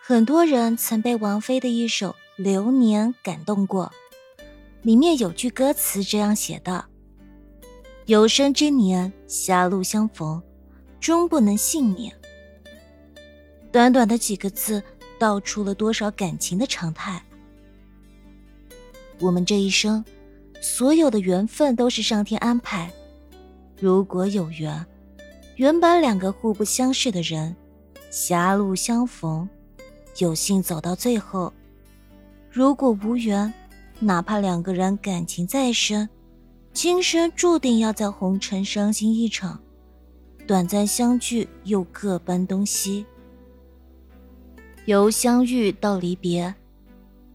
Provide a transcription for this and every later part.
很多人曾被王菲的一首《流年》感动过，里面有句歌词这样写的：“有生之年，狭路相逢，终不能幸免。”短短的几个字，道出了多少感情的常态。我们这一生，所有的缘分都是上天安排。如果有缘，原本两个互不相识的人，狭路相逢。有幸走到最后，如果无缘，哪怕两个人感情再深，今生注定要在红尘伤心一场，短暂相聚又各奔东西。由相遇到离别，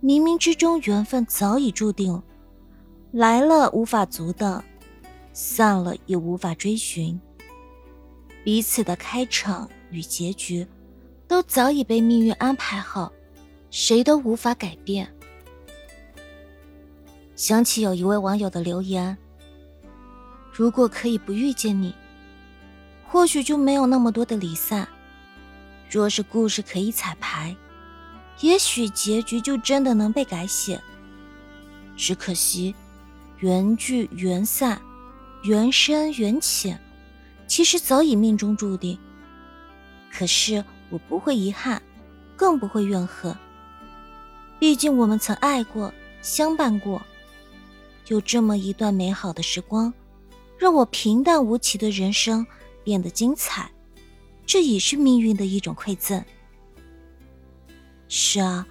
冥冥之中缘分早已注定，来了无法阻挡，散了也无法追寻。彼此的开场与结局。都早已被命运安排好，谁都无法改变。想起有一位网友的留言：“如果可以不遇见你，或许就没有那么多的离散；若是故事可以彩排，也许结局就真的能被改写。只可惜，缘聚缘散，缘深缘浅，其实早已命中注定。可是。”我不会遗憾，更不会怨恨。毕竟我们曾爱过，相伴过，有这么一段美好的时光，让我平淡无奇的人生变得精彩。这也是命运的一种馈赠。是啊，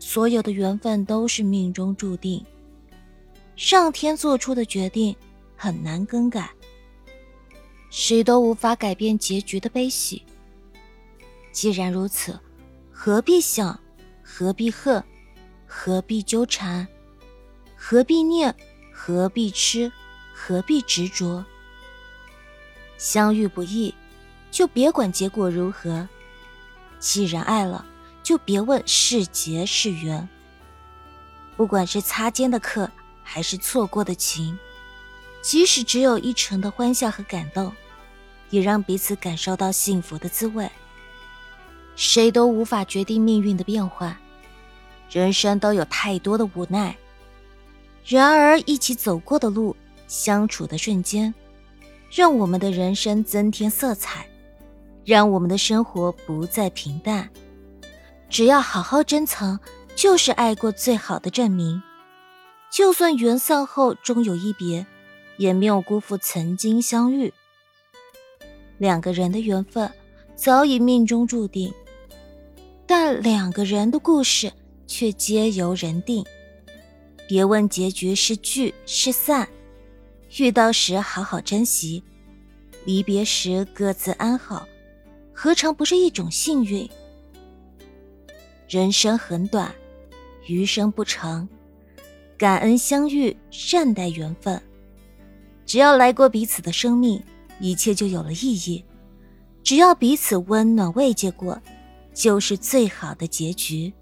所有的缘分都是命中注定，上天做出的决定很难更改，谁都无法改变结局的悲喜。既然如此，何必想，何必恨，何必纠缠，何必念，何必痴，何必执着？相遇不易，就别管结果如何；既然爱了，就别问是劫是缘。不管是擦肩的客，还是错过的情，即使只有一程的欢笑和感动，也让彼此感受到幸福的滋味。谁都无法决定命运的变化，人生都有太多的无奈。然而，一起走过的路，相处的瞬间，让我们的人生增添色彩，让我们的生活不再平淡。只要好好珍藏，就是爱过最好的证明。就算缘散后终有一别，也没有辜负曾经相遇。两个人的缘分，早已命中注定。两个人的故事却皆由人定。别问结局是聚是散，遇到时好好珍惜，离别时各自安好，何尝不是一种幸运？人生很短，余生不长，感恩相遇，善待缘分。只要来过彼此的生命，一切就有了意义。只要彼此温暖慰藉过。就是最好的结局。